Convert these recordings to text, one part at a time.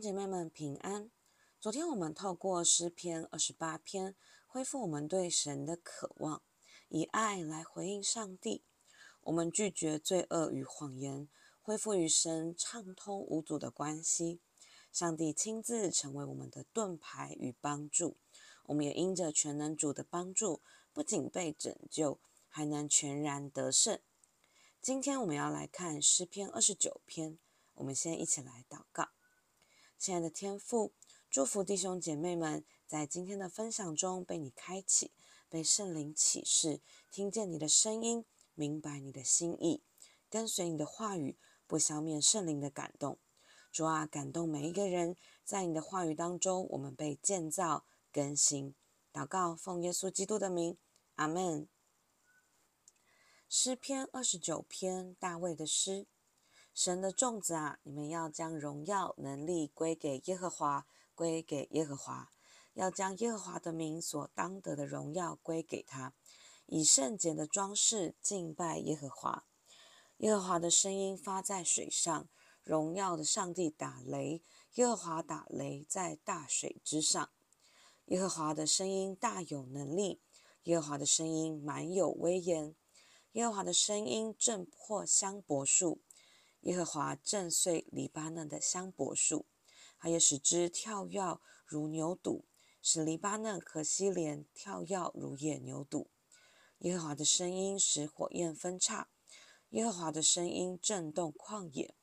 姐妹们平安。昨天我们透过诗篇二十八篇，恢复我们对神的渴望，以爱来回应上帝。我们拒绝罪恶与谎言，恢复与神畅通无阻的关系。上帝亲自成为我们的盾牌与帮助。我们也因着全能主的帮助，不仅被拯救，还能全然得胜。今天我们要来看诗篇二十九篇。我们先一起来祷告。亲爱的天父，祝福弟兄姐妹们在今天的分享中被你开启，被圣灵启示，听见你的声音，明白你的心意，跟随你的话语，不消灭圣灵的感动。主啊，感动每一个人，在你的话语当中，我们被建造更新。祷告，奉耶稣基督的名，阿门。诗篇二十九篇，大卫的诗。神的众子啊，你们要将荣耀能力归给耶和华，归给耶和华，要将耶和华的名所当得的荣耀归给他，以圣洁的装饰敬拜耶和华。耶和华的声音发在水上，荣耀的上帝打雷，耶和华打雷在大水之上。耶和华的声音大有能力，耶和华的声音满有威严，耶和华的声音震破香柏树。耶和华震碎黎巴嫩的香柏树，他也使之跳跃如牛犊，使黎巴嫩和西连跳跃如野牛犊。耶和华的声音使火焰分叉，耶和华的声音震动旷野，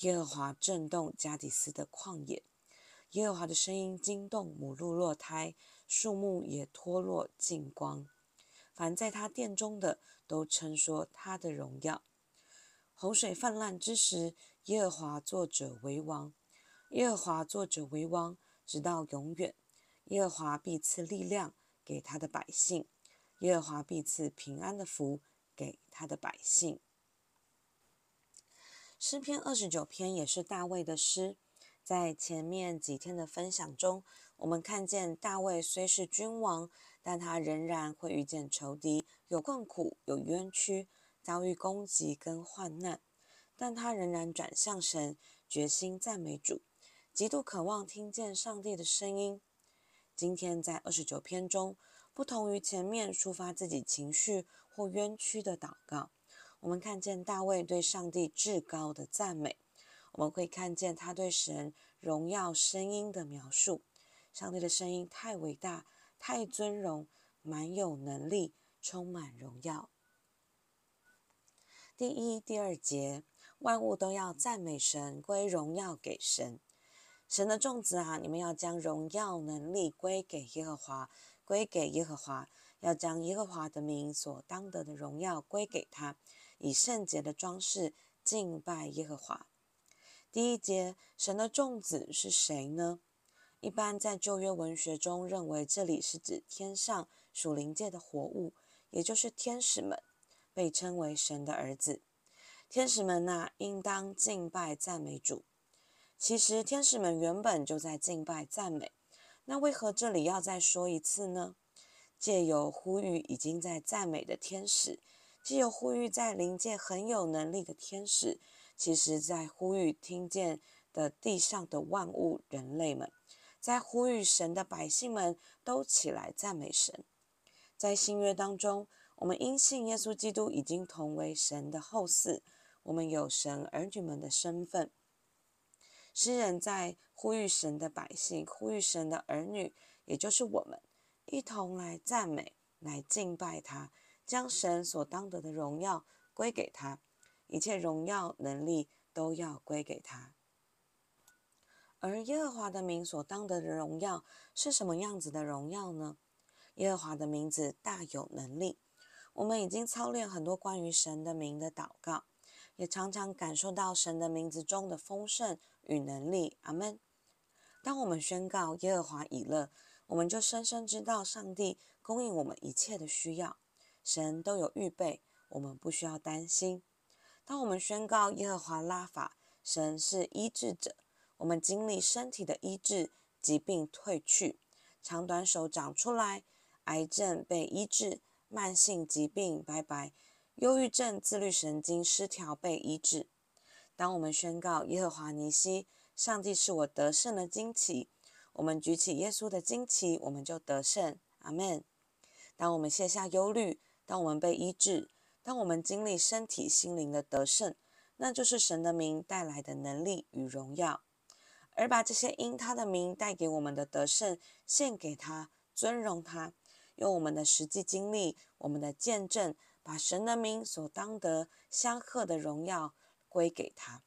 耶和华震动加低斯的旷野。耶和华的声音惊动母鹿落胎，树木也脱落净光。凡在他殿中的，都称说他的荣耀。洪水泛滥之时，耶和华作者为王。耶和华作者为王，直到永远。耶和华必赐力量给他的百姓，耶和华必赐平安的福给他的百姓。诗篇二十九篇也是大卫的诗。在前面几天的分享中，我们看见大卫虽是君王，但他仍然会遇见仇敌，有困苦，有冤屈。遭遇攻击跟患难，但他仍然转向神，决心赞美主，极度渴望听见上帝的声音。今天在二十九篇中，不同于前面抒发自己情绪或冤屈的祷告，我们看见大卫对上帝至高的赞美。我们会看见他对神荣耀声音的描述。上帝的声音太伟大，太尊荣，满有能力，充满荣耀。第一、第二节，万物都要赞美神，归荣耀给神。神的众子啊，你们要将荣耀能力归给耶和华，归给耶和华，要将耶和华的名所当得的荣耀归给他，以圣洁的装饰敬拜耶和华。第一节，神的众子是谁呢？一般在旧约文学中认为，这里是指天上属灵界的活物，也就是天使们。被称为神的儿子，天使们呐、应当敬拜赞美主。其实天使们原本就在敬拜赞美，那为何这里要再说一次呢？借由呼吁已经在赞美的天使，借由呼吁在灵界很有能力的天使，其实在呼吁听见的地上的万物人类们，在呼吁神的百姓们都起来赞美神。在新约当中，我们因信耶稣基督已经同为神的后嗣，我们有神儿女们的身份。诗人在呼吁神的百姓，呼吁神的儿女，也就是我们，一同来赞美，来敬拜他，将神所当得的荣耀归给他，一切荣耀能力都要归给他。而耶和华的名所当得的荣耀是什么样子的荣耀呢？耶和华的名字大有能力。我们已经操练很多关于神的名的祷告，也常常感受到神的名字中的丰盛与能力。阿门。当我们宣告耶和华以勒，我们就深深知道上帝供应我们一切的需要，神都有预备，我们不需要担心。当我们宣告耶和华拉法，神是医治者，我们经历身体的医治，疾病退去，长短手长出来，癌症被医治。慢性疾病拜拜，忧郁症、自律神经失调被医治。当我们宣告耶和华尼西，上帝是我得胜的旌旗。我们举起耶稣的旌旗，我们就得胜。阿门。当我们卸下忧虑，当我们被医治，当我们经历身体、心灵的得胜，那就是神的名带来的能力与荣耀。而把这些因他的名带给我们的得胜献给他，尊荣他，用我们的实际经历、我们的见证，把神的名所当得相合的荣耀归给他。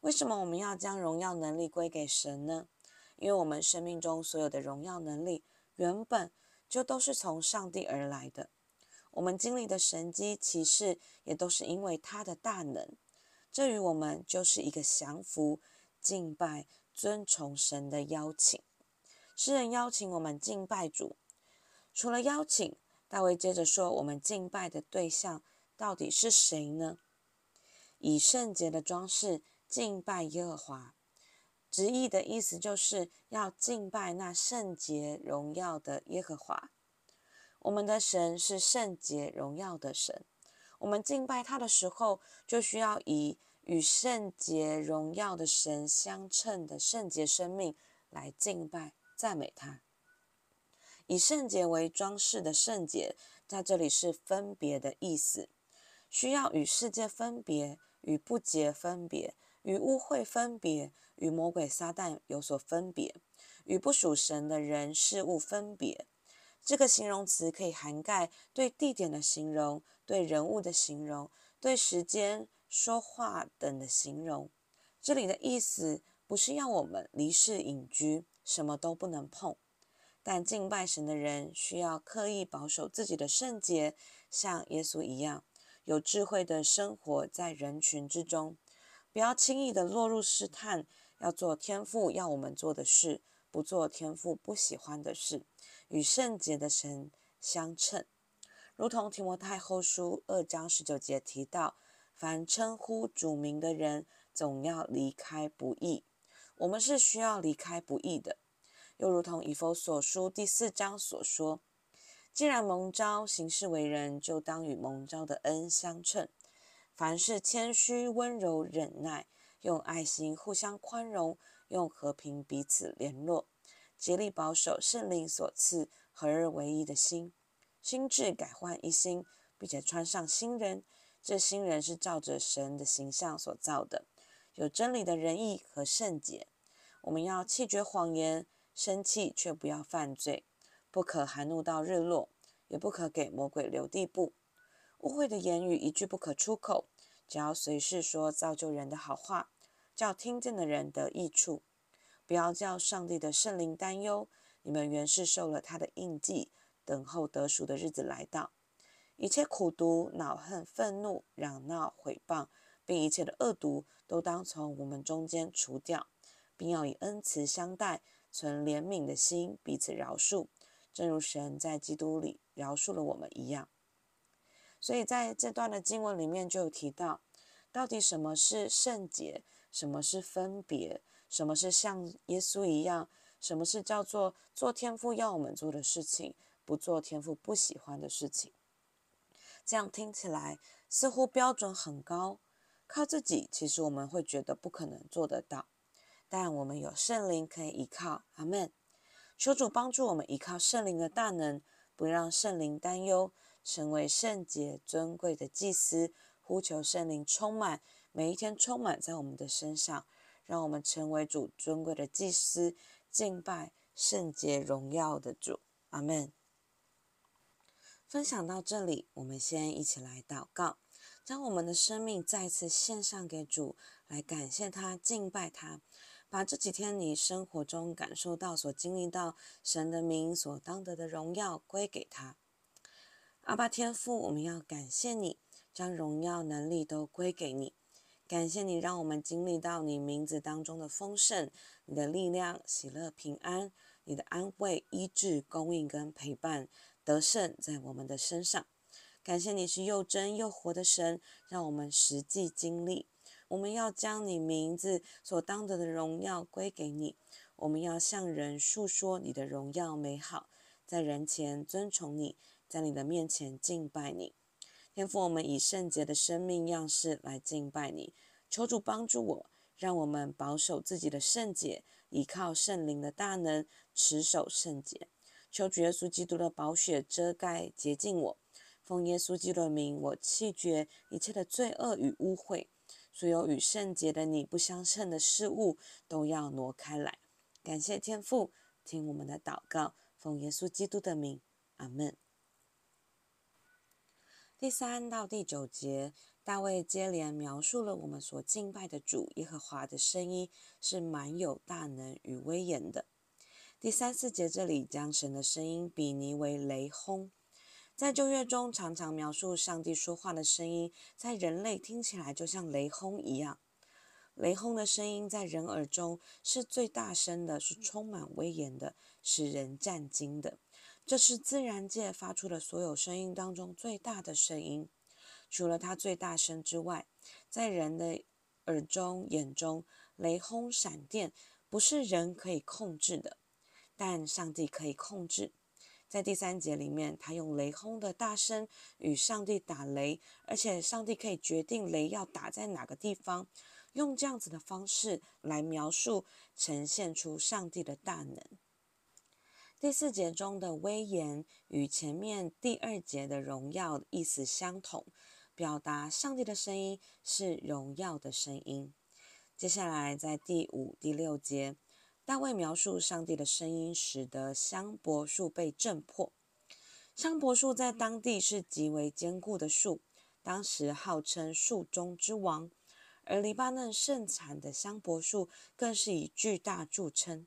为什么我们要将荣耀能力归给神呢？因为我们生命中所有的荣耀能力，原本就都是从上帝而来的。我们经历的神迹奇事，也都是因为他的大能。这与我们就是一个降服。敬拜、尊崇神的邀请，诗人邀请我们敬拜主。除了邀请，大卫接着说：“我们敬拜的对象到底是谁呢？”以圣洁的装饰敬拜耶和华，直译的意思就是要敬拜那圣洁荣耀的耶和华。我们的神是圣洁荣耀的神，我们敬拜他的时候，就需要以。与圣洁荣耀的神相称的圣洁生命来敬拜赞美他，以圣洁为装饰的圣洁，在这里是分别的意思，需要与世界分别，与不洁分别，与污秽分别，与魔鬼撒旦有所分别，与不属神的人事物分别。这个形容词可以涵盖对地点的形容，对人物的形容，对时间。说话等的形容，这里的意思不是要我们离世隐居，什么都不能碰。但敬拜神的人需要刻意保守自己的圣洁，像耶稣一样，有智慧的生活在人群之中，不要轻易的落入试探。要做天父要我们做的事，不做天父不喜欢的事，与圣洁的神相称。如同提摩太后书二章十九节提到。凡称呼主名的人，总要离开不义。我们是需要离开不义的，又如同以佛所书第四章所说：既然蒙召行事为人，就当与蒙召的恩相称。凡事谦虚、温柔、忍耐，用爱心互相宽容，用和平彼此联络，竭力保守圣灵所赐合而为一的心，心智改换一新，并且穿上新人。这新人是照着神的形象所造的，有真理的仁义和圣洁。我们要弃绝谎言，生气却不要犯罪，不可含怒到日落，也不可给魔鬼留地步。污秽的言语一句不可出口，只要随时说造就人的好话，叫听见的人得益处。不要叫上帝的圣灵担忧，你们原是受了他的印记，等候得赎的日子来到。一切苦毒、恼恨、愤怒、嚷闹、毁谤，并一切的恶毒，都当从我们中间除掉，并要以恩慈相待，存怜悯的心，彼此饶恕，正如神在基督里饶恕了我们一样。所以在这段的经文里面就有提到，到底什么是圣洁，什么是分别，什么是像耶稣一样，什么是叫做做天父要我们做的事情，不做天父不喜欢的事情。这样听起来似乎标准很高，靠自己其实我们会觉得不可能做得到，但我们有圣灵可以依靠。阿门。求主帮助我们依靠圣灵的大能，不让圣灵担忧，成为圣洁尊贵的祭司，呼求圣灵充满，每一天充满在我们的身上，让我们成为主尊贵的祭司，敬拜圣洁荣耀的主。阿门。分享到这里，我们先一起来祷告，将我们的生命再次献上给主，来感谢他、敬拜他，把这几天你生活中感受到、所经历到神的名所当得的荣耀归给他。阿爸天父，我们要感谢你，将荣耀能力都归给你，感谢你让我们经历到你名字当中的丰盛、你的力量、喜乐、平安、你的安慰、医治、供应跟陪伴。得胜在我们的身上，感谢你是又真又活的神，让我们实际经历。我们要将你名字所当得的荣耀归给你，我们要向人述说你的荣耀美好，在人前尊崇你，在你的面前敬拜你。天父，我们以圣洁的生命样式来敬拜你，求主帮助我，让我们保守自己的圣洁，依靠圣灵的大能，持守圣洁。求主耶稣基督的宝血遮盖洁净我。奉耶稣基督的名，我弃绝一切的罪恶与污秽，所有与圣洁的你不相称的事物都要挪开来。感谢天父，听我们的祷告，奉耶稣基督的名，阿门。第三到第九节，大卫接连描述了我们所敬拜的主耶和华的声音是满有大能与威严的。第三四节这里将神的声音比拟为雷轰。在旧约中，常常描述上帝说话的声音，在人类听起来就像雷轰一样。雷轰的声音在人耳中是最大声的，是充满威严的，使人战惊的。这是自然界发出的所有声音当中最大的声音。除了它最大声之外，在人的耳中、眼中，雷轰、闪电不是人可以控制的，但上帝可以控制。在第三节里面，他用雷轰的大声与上帝打雷，而且上帝可以决定雷要打在哪个地方，用这样子的方式来描述，呈现出上帝的大能。第四节中的威严与前面第二节的荣耀意思相同，表达上帝的声音是荣耀的声音。接下来在第五、第六节。大卫描述上帝的声音，使得香柏树被震破。香柏树在当地是极为坚固的树，当时号称树中之王。而黎巴嫩盛产的香柏树更是以巨大著称。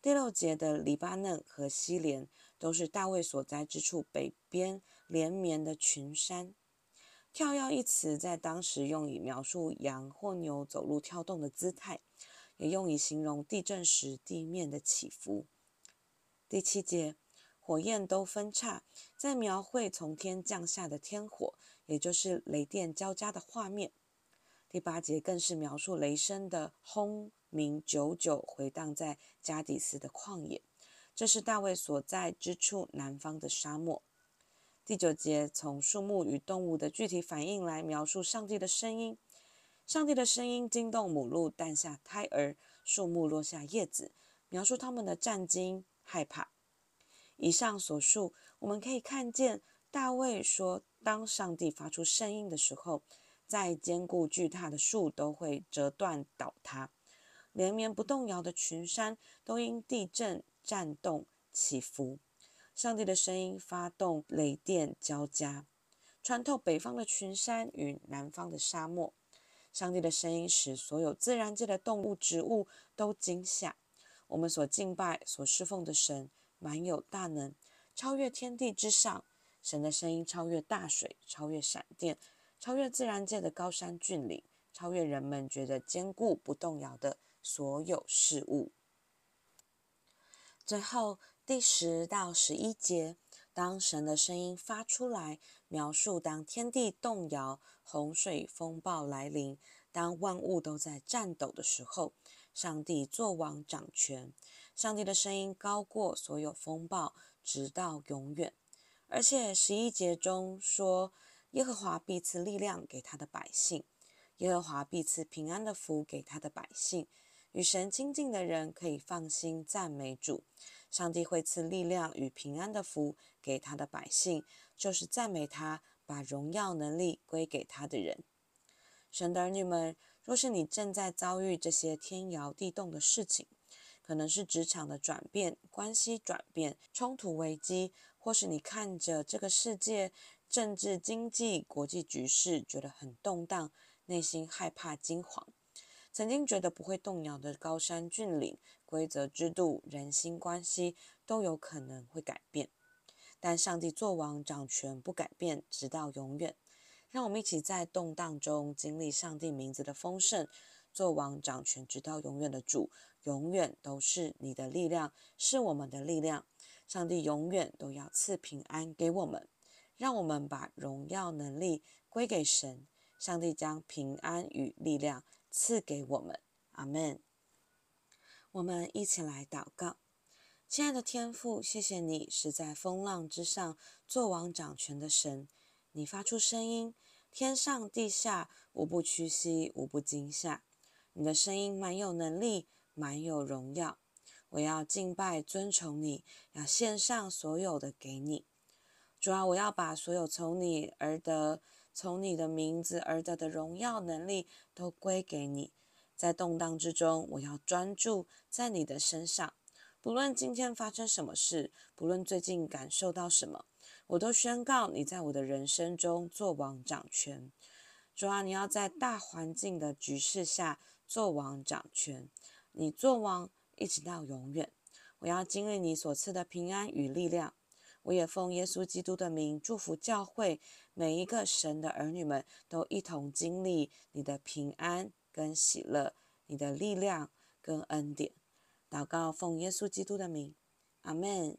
第六节的黎巴嫩和西连都是大卫所在之处北边连绵的群山。跳跃一词在当时用以描述羊或牛走路跳动的姿态。也用以形容地震时地面的起伏。第七节，火焰都分叉，在描绘从天降下的天火，也就是雷电交加的画面。第八节更是描述雷声的轰鸣，久久回荡在加迪斯的旷野，这是大卫所在之处南方的沙漠。第九节，从树木与动物的具体反应来描述上帝的声音。上帝的声音惊动母鹿诞下胎儿，树木落下叶子，描述他们的战惊害怕。以上所述，我们可以看见大卫说，当上帝发出声音的时候，再坚固巨大的树都会折断倒塌，连绵不动摇的群山都因地震颤动起伏。上帝的声音发动雷电交加，穿透北方的群山与南方的沙漠。上帝的声音使所有自然界的动物、植物都惊吓。我们所敬拜、所侍奉的神，满有大能，超越天地之上。神的声音超越大水，超越闪电，超越自然界的高山峻岭，超越人们觉得坚固不动摇的所有事物。最后第十到十一节，当神的声音发出来，描述当天地动摇。洪水风暴来临，当万物都在颤抖的时候，上帝作王掌权。上帝的声音高过所有风暴，直到永远。而且十一节中说，耶和华必赐力量给他的百姓，耶和华必赐平安的福给他的百姓。与神亲近的人可以放心赞美主。上帝会赐力量与平安的福给他的百姓，就是赞美他。把荣耀能力归给他的人，神的儿女们，若是你正在遭遇这些天摇地动的事情，可能是职场的转变、关系转变、冲突危机，或是你看着这个世界政治经济国际局势觉得很动荡，内心害怕惊慌，曾经觉得不会动摇的高山峻岭、规则制度、人心关系，都有可能会改变。但上帝作王掌权不改变，直到永远。让我们一起在动荡中经历上帝名字的丰盛，作王掌权直到永远的主，永远都是你的力量，是我们的力量。上帝永远都要赐平安给我们，让我们把荣耀能力归给神。上帝将平安与力量赐给我们。阿门。我们一起来祷告。亲爱的天父，谢谢你是在风浪之上作王掌权的神。你发出声音，天上地下无不屈膝，无不惊吓。你的声音满有能力，满有荣耀。我要敬拜尊崇你，要献上所有的给你。主啊，我要把所有从你而得、从你的名字而得的荣耀能力都归给你。在动荡之中，我要专注在你的身上。不论今天发生什么事，不论最近感受到什么，我都宣告你在我的人生中做王掌权。主啊，你要在大环境的局势下。做王掌权，你做王一直到永远。我要经历你所赐的平安与力量。我也奉耶稣基督的名祝福教会每一个神的儿女们，都一同经历你的平安跟喜乐，你的力量跟恩典。祷告奉耶稣基督的名，阿门。